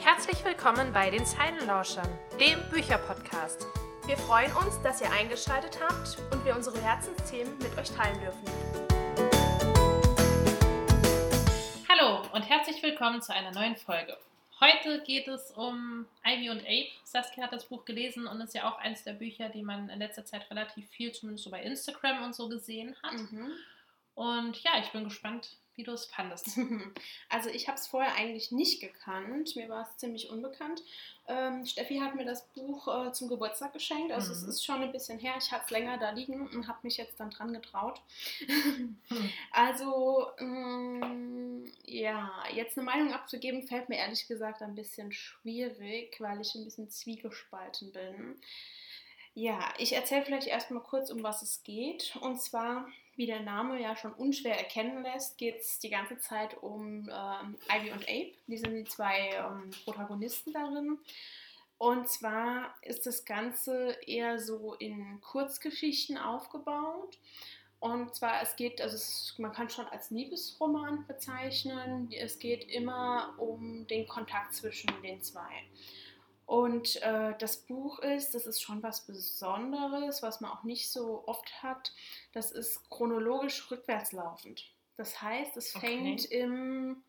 Herzlich willkommen bei den Zeilenlauschern, dem Bücherpodcast. Wir freuen uns, dass ihr eingeschaltet habt und wir unsere Herzensthemen mit euch teilen dürfen. Hallo und herzlich willkommen zu einer neuen Folge. Heute geht es um Ivy und Ape. Saskia hat das Buch gelesen und ist ja auch eines der Bücher, die man in letzter Zeit relativ viel, zumindest so bei Instagram und so gesehen hat. Mhm. Und ja, ich bin gespannt, wie du es fandest. Also ich habe es vorher eigentlich nicht gekannt. Mir war es ziemlich unbekannt. Ähm, Steffi hat mir das Buch äh, zum Geburtstag geschenkt. Also mhm. es ist schon ein bisschen her. Ich habe es länger da liegen und habe mich jetzt dann dran getraut. mhm. Also ähm, ja, jetzt eine Meinung abzugeben, fällt mir ehrlich gesagt ein bisschen schwierig, weil ich ein bisschen zwiegespalten bin. Ja, ich erzähle vielleicht erstmal kurz, um was es geht. Und zwar wie der Name ja schon unschwer erkennen lässt, geht es die ganze Zeit um ähm, Ivy und Ape. Die sind die zwei ähm, Protagonisten darin. Und zwar ist das Ganze eher so in Kurzgeschichten aufgebaut. Und zwar, es geht, also es, man kann schon als Liebesroman bezeichnen. Es geht immer um den Kontakt zwischen den zwei. Und äh, das Buch ist, das ist schon was Besonderes, was man auch nicht so oft hat. Das ist chronologisch rückwärts laufend. Das heißt, es fängt okay. im,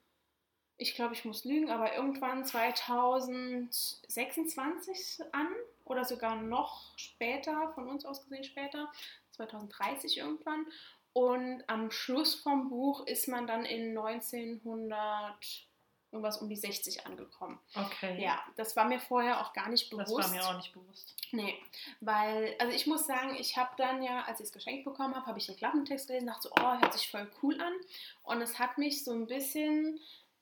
ich glaube, ich muss lügen, aber irgendwann 2026 an oder sogar noch später, von uns aus gesehen später, 2030 irgendwann. Und am Schluss vom Buch ist man dann in 1900 irgendwas um die 60 angekommen. Okay. Ja, das war mir vorher auch gar nicht bewusst. Das war mir auch nicht bewusst. Nee, weil, also ich muss sagen, ich habe dann ja, als ich es geschenkt bekommen habe, habe ich den Klappentext gelesen, dachte so, oh, hört sich voll cool an. Und es hat mich so ein bisschen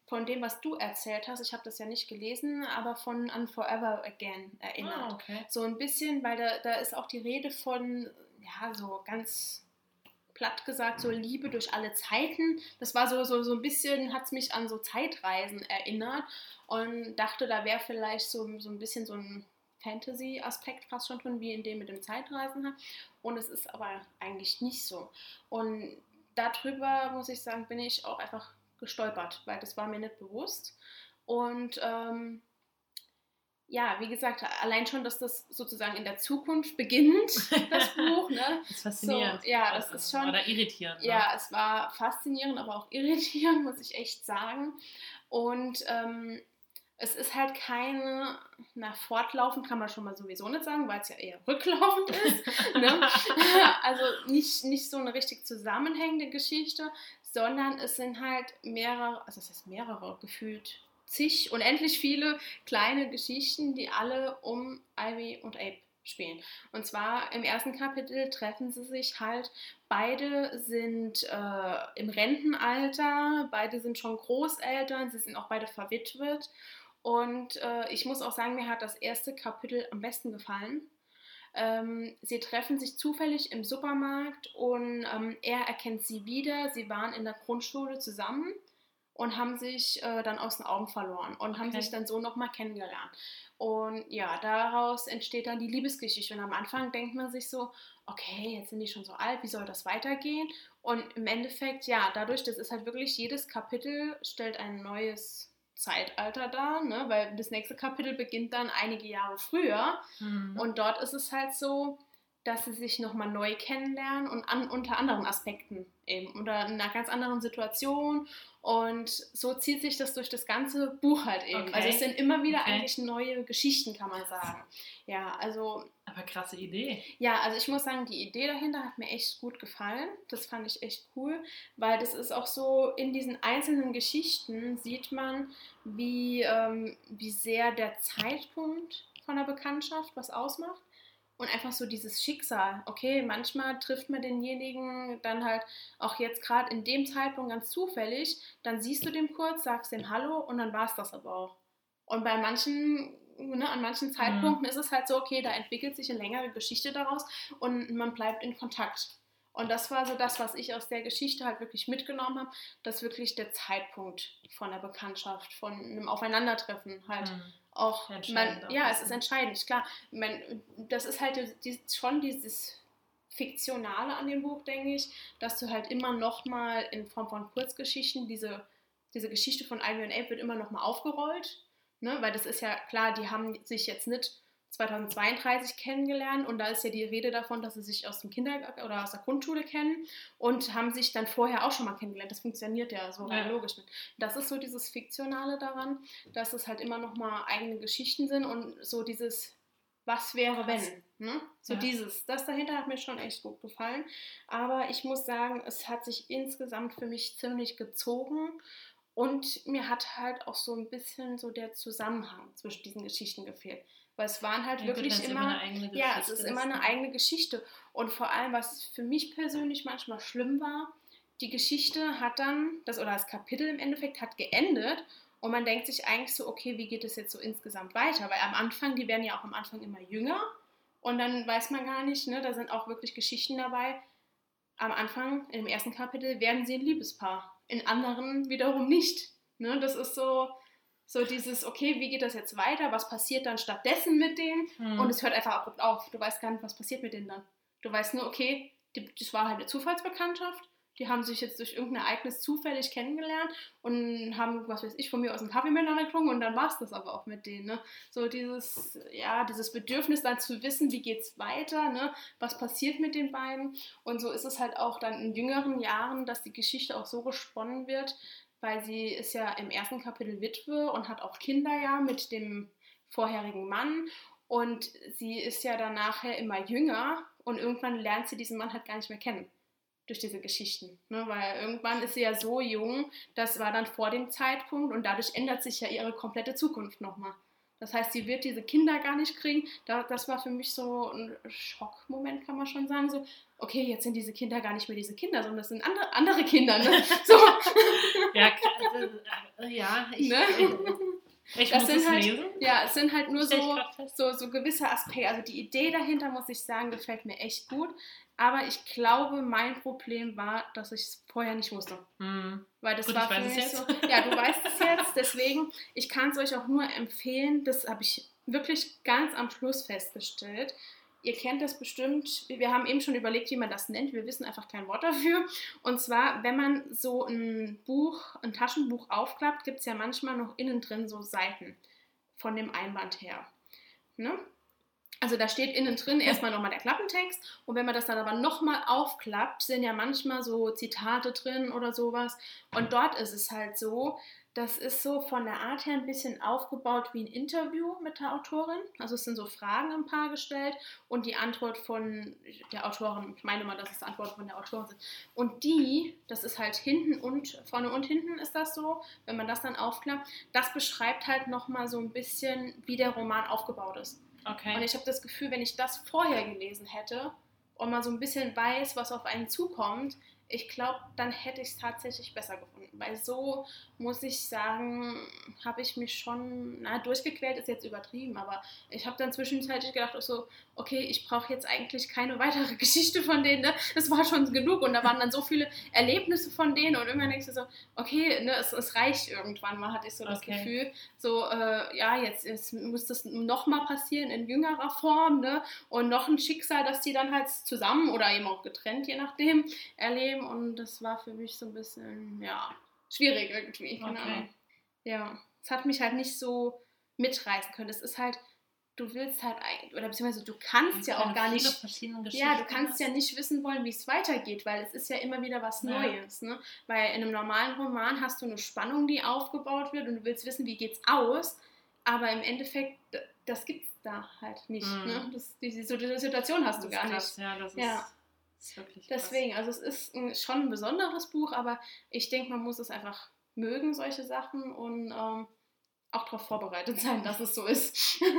von dem, was du erzählt hast, ich habe das ja nicht gelesen, aber von An Forever Again erinnert. Ah, okay. So ein bisschen, weil da, da ist auch die Rede von, ja, so ganz platt gesagt, so Liebe durch alle Zeiten. Das war so, so, so ein bisschen, hat es mich an so Zeitreisen erinnert und dachte, da wäre vielleicht so, so ein bisschen so ein Fantasy-Aspekt fast schon drin, wie in dem mit dem Zeitreisen. Und es ist aber eigentlich nicht so. Und darüber, muss ich sagen, bin ich auch einfach gestolpert, weil das war mir nicht bewusst. Und ähm, ja, wie gesagt, allein schon, dass das sozusagen in der Zukunft beginnt, das Buch. Ne? Das ist faszinierend. So, ja, das ist schon. Oder irritierend. Ne? Ja, es war faszinierend, aber auch irritierend, muss ich echt sagen. Und ähm, es ist halt keine, na, fortlaufend kann man schon mal sowieso nicht sagen, weil es ja eher rücklaufend ist. ne? Also nicht, nicht so eine richtig zusammenhängende Geschichte, sondern es sind halt mehrere, also es ist mehrere gefühlt zig, unendlich viele kleine Geschichten, die alle um Ivy und Abe spielen. Und zwar im ersten Kapitel treffen sie sich halt, beide sind äh, im Rentenalter, beide sind schon Großeltern, sie sind auch beide verwitwet. Und äh, ich muss auch sagen, mir hat das erste Kapitel am besten gefallen. Ähm, sie treffen sich zufällig im Supermarkt und ähm, er erkennt sie wieder. Sie waren in der Grundschule zusammen und haben sich äh, dann aus den Augen verloren und okay. haben sich dann so nochmal kennengelernt. Und ja, daraus entsteht dann die Liebesgeschichte. Und am Anfang denkt man sich so, okay, jetzt sind die schon so alt, wie soll das weitergehen? Und im Endeffekt, ja, dadurch, das ist halt wirklich, jedes Kapitel stellt ein neues Zeitalter dar, ne? weil das nächste Kapitel beginnt dann einige Jahre früher. Mhm. Und dort ist es halt so, dass sie sich nochmal neu kennenlernen und an, unter anderen Aspekten eben oder in einer ganz anderen Situation und so zieht sich das durch das ganze Buch halt eben. Okay. Also es sind immer wieder okay. eigentlich neue Geschichten, kann man sagen. Ja, also. Aber krasse Idee. Ja, also ich muss sagen, die Idee dahinter hat mir echt gut gefallen. Das fand ich echt cool, weil das ist auch so, in diesen einzelnen Geschichten sieht man, wie, ähm, wie sehr der Zeitpunkt von der Bekanntschaft was ausmacht und einfach so dieses Schicksal. Okay, manchmal trifft man denjenigen dann halt auch jetzt gerade in dem Zeitpunkt ganz zufällig, dann siehst du dem kurz, sagst dem Hallo und dann war es das aber auch. Und bei manchen, ne, an manchen Zeitpunkten mhm. ist es halt so, okay, da entwickelt sich eine längere Geschichte daraus und man bleibt in Kontakt. Und das war so das, was ich aus der Geschichte halt wirklich mitgenommen habe, dass wirklich der Zeitpunkt von der Bekanntschaft, von einem Aufeinandertreffen halt mhm auch, man, ja, es ist entscheidend, klar. Man, das ist halt die, schon dieses Fiktionale an dem Buch, denke ich, dass du halt immer noch mal in Form von Kurzgeschichten diese, diese Geschichte von Ivy und Abe wird immer noch mal aufgerollt, ne? weil das ist ja klar, die haben sich jetzt nicht 2032 kennengelernt und da ist ja die Rede davon, dass sie sich aus dem Kindergarten oder aus der Grundschule kennen und haben sich dann vorher auch schon mal kennengelernt. Das funktioniert ja so rein Ja. logisch. nicht. Das ist so dieses Fiktionale daran, dass es halt immer noch mal eigene Geschichten sind und so dieses was wäre wenn, ne? So Ja. dieses, das dahinter hat mir schon echt gut gefallen, aber ich muss sagen, es hat sich insgesamt für mich ziemlich gezogen und mir hat halt auch so ein bisschen so der Zusammenhang zwischen diesen Geschichten gefehlt. Weil es waren halt Ja, gut, wirklich wenn's immer, eine eigene Geschichte ja, es ist immer eine ne? eigene Geschichte. Und vor allem, was für mich persönlich manchmal schlimm war, die Geschichte hat dann, das oder das Kapitel im Endeffekt hat geendet und man denkt sich eigentlich so, okay, wie geht es jetzt so insgesamt weiter? Weil am Anfang, die werden ja auch am Anfang immer jünger und dann weiß man gar nicht, ne, da sind auch wirklich Geschichten dabei. Am Anfang, im ersten Kapitel, werden sie ein Liebespaar, in anderen wiederum nicht. Ne, das ist so, so dieses, okay, wie geht das jetzt weiter? Was passiert dann stattdessen mit denen? Hm. Und es hört einfach abrupt auf. Du weißt gar nicht, was passiert mit denen dann. Du weißt nur, okay, die, das war halt eine Zufallsbekanntschaft. Die haben sich jetzt durch irgendein Ereignis zufällig kennengelernt und haben, was weiß ich, von mir aus einen Kaffee miteinander getrunken und dann war es das aber auch mit denen. Ne? So dieses, ja, dieses Bedürfnis dann zu wissen, wie geht's weiter, ne? was passiert mit den beiden. Und so ist es halt auch dann in jüngeren Jahren, dass die Geschichte auch so gesponnen wird, weil sie ist ja im ersten Kapitel Witwe und hat auch Kinder ja mit dem vorherigen Mann. Und sie ist ja dann nachher immer jünger und irgendwann lernt sie diesen Mann halt gar nicht mehr kennen durch diese Geschichten. Ne? Weil irgendwann ist sie ja so jung, das war dann vor dem Zeitpunkt und dadurch ändert sich ja ihre komplette Zukunft nochmal. Das heißt, sie wird diese Kinder gar nicht kriegen. Da, das war für mich so ein Schockmoment, kann man schon sagen. So, okay, jetzt sind diese Kinder gar nicht mehr diese Kinder, sondern das sind andere, andere Kinder. Ne? So, Ja, äh, ja, ich, Ne? ich, ich Das muss sind es halt- lesen. ja, es sind halt nur so, so, so gewisse Aspekte. Also die Idee dahinter, muss ich sagen, gefällt mir echt gut. Aber ich glaube, mein Problem war, dass ich es vorher nicht wusste. Hm. Weil das Gut, war für mich so. Ja, du weißt es jetzt. Deswegen, ich kann es euch auch nur empfehlen. Das habe ich wirklich ganz am Schluss festgestellt. Ihr kennt das bestimmt. Wir haben eben schon überlegt, wie man das nennt. Wir wissen einfach kein Wort dafür. Und zwar, wenn man so ein Buch, ein Taschenbuch aufklappt, gibt es ja manchmal noch innen drin so Seiten von dem Einband her. Ne? Also da steht innen drin erstmal nochmal der Klappentext und wenn man das dann aber nochmal aufklappt, sind ja manchmal so Zitate drin oder sowas. Und dort ist es halt so, das ist so von der Art her ein bisschen aufgebaut wie ein Interview mit der Autorin. Also es sind so Fragen ein paar gestellt und die Antwort von der Autorin, ich meine mal, dass es Antworten von der Autorin sind. Und die, das ist halt hinten und vorne und hinten ist das so, wenn man das dann aufklappt, das beschreibt halt nochmal so ein bisschen, wie der Roman aufgebaut ist. Und Okay. ich habe das Gefühl, wenn ich das vorher gelesen hätte und mal so ein bisschen weiß, was auf einen zukommt, ich glaube, dann hätte ich es tatsächlich besser gefunden. Weil so, muss ich sagen, habe ich mich schon, na, durchgequält ist jetzt übertrieben, aber ich habe dann zwischenzeitlich gedacht, auch so, okay, ich brauche jetzt eigentlich keine weitere Geschichte von denen, ne? das war schon genug und da waren dann so viele Erlebnisse von denen und irgendwann denkst du so, okay, ne, es, es reicht irgendwann mal, hatte ich so das Okay. Gefühl, so, äh, ja, jetzt, jetzt muss das nochmal passieren in jüngerer Form, ne? Und noch ein Schicksal, dass die dann halt zusammen oder eben auch getrennt, je nachdem, erleben. Und das war für mich so ein bisschen, ja, schwierig irgendwie. Okay. Ahnung. Ja, es hat mich halt nicht so mitreißen können. Es ist halt, du willst halt eigentlich, oder beziehungsweise du kannst ja Wenn auch gar viele nicht. Ja, du kannst ja nicht wissen wollen, wie es weitergeht, weil es ist ja immer wieder was Ja. Neues. Ne? Weil in einem normalen Roman hast du eine Spannung, die aufgebaut wird und du willst wissen, wie geht's aus. Aber im Endeffekt, das gibt's da halt nicht. Mhm. Ne? Das, diese, so diese Situation hast du gar krass, nicht. Ja, das ist, Ja. Ist wirklich krass. Deswegen, also es ist ein, schon ein besonderes Buch, aber ich denke, man muss es einfach mögen, solche Sachen und ähm, auch darauf vorbereitet sein, dass es so ist.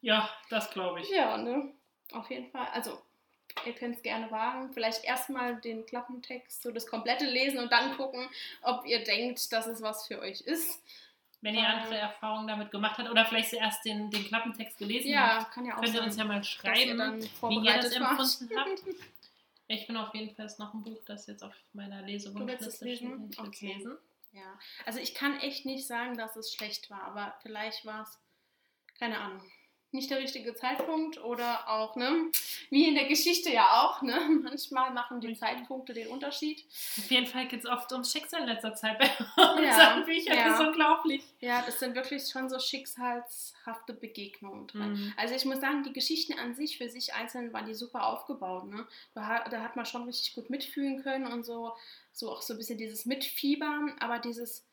Ja, das glaube ich. Ja, ne? Auf jeden Fall. Also, ihr könnt es gerne wagen. Vielleicht erstmal den Klappentext, so das komplette lesen und dann gucken, ob ihr denkt, dass es was für euch ist. Wenn ihr andere Erfahrungen damit gemacht habt oder vielleicht zuerst den, den Klappentext gelesen Ja, habt, kann ja auch könnt ihr uns ja mal ihr schreiben, dann wie ihr das empfunden habt. Ich bin auf jeden Fall noch ein Buch, das jetzt auf meiner Lesewunschliste steht. Ich Okay. lesen. Ja, also ich kann echt nicht sagen, dass es schlecht war, aber vielleicht war es, keine Ahnung. Nicht der richtige Zeitpunkt oder auch, ne, wie in der Geschichte ja auch, ne, manchmal machen die Zeitpunkte den Unterschied. Auf jeden Fall geht es oft ums Schicksal in letzter Zeit bei unseren Büchern. Ja. Das ist unglaublich. Ja, das sind wirklich schon so schicksalshafte Begegnungen drin. Mhm. Also ich muss sagen, die Geschichten an sich für sich einzeln waren die super aufgebaut, ne. Da, da hat man schon richtig gut mitfühlen können und so, so auch so ein bisschen dieses Mitfiebern, aber dieses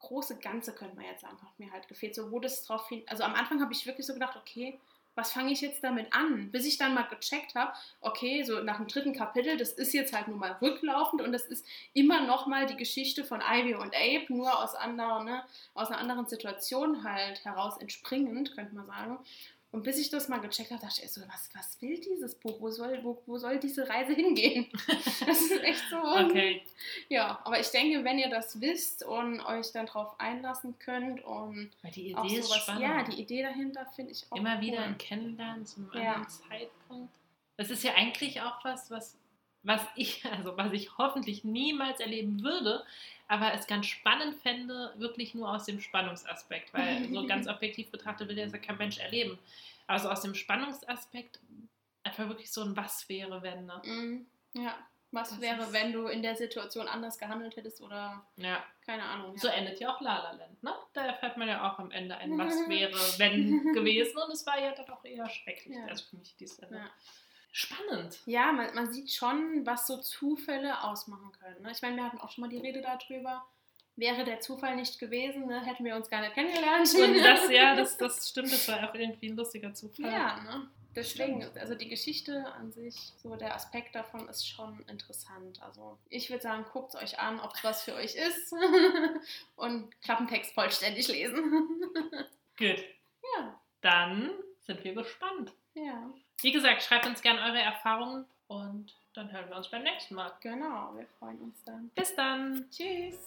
große Ganze könnte man jetzt einfach mir halt gefehlt. So, wo das drauf hin. Also am Anfang habe ich wirklich so gedacht, okay, was fange ich jetzt damit an? Bis ich dann mal gecheckt habe, okay, so nach dem dritten Kapitel, das ist jetzt halt nur mal rücklaufend und das ist immer noch mal die Geschichte von Ivy und Abe, nur aus, anderen, ne, aus einer anderen Situation halt heraus entspringend, könnte man sagen. Und bis ich das mal gecheckt habe, dachte ich so, was, was will dieses Buch? Wo soll, wo, wo soll diese Reise hingehen? Das ist echt so. Okay. Ja, aber ich denke, wenn ihr das wisst und euch dann drauf einlassen könnt und Weil die Idee auch sowas, ist spannend. Ja, die Idee dahinter finde ich auch Immer cool. wieder ein Kennenlernen zum ja. anderen Zeitpunkt. Das ist ja eigentlich auch was, was, was ich, also was ich hoffentlich niemals erleben würde, aber es ganz spannend fände, wirklich nur aus dem Spannungsaspekt, weil so ganz objektiv betrachtet will das ja kein Mensch erleben. Also aus dem Spannungsaspekt einfach wirklich so ein Was wäre, wenn. Ne? Mhm. Ja, was das wäre, wenn du in der Situation anders gehandelt hättest oder ja. keine Ahnung. Ja. So endet ja auch La La Land, ne? Da erfährt man ja auch am Ende ein Was wäre, wenn gewesen und es war ja dann auch eher schrecklich, ja. also für mich diese Ende. Ja spannend. Ja, man, man sieht schon, was so Zufälle ausmachen können. Ne? Ich meine, wir hatten auch schon mal die Rede darüber. Wäre der Zufall nicht gewesen, ne, hätten wir uns gar nicht kennengelernt. Und das, ja, das, das stimmt, das war auch irgendwie ein lustiger Zufall. Ja, ne? Deswegen, also die Geschichte an sich, so der Aspekt davon ist schon interessant. Also ich würde sagen, guckt es euch an, ob es was für euch ist und Klappentext vollständig lesen. Gut. Ja. Dann sind wir gespannt. Ja. Wie gesagt, schreibt uns gerne eure Erfahrungen und dann hören wir uns beim nächsten Mal. Genau, wir freuen uns dann. Bis dann. Tschüss.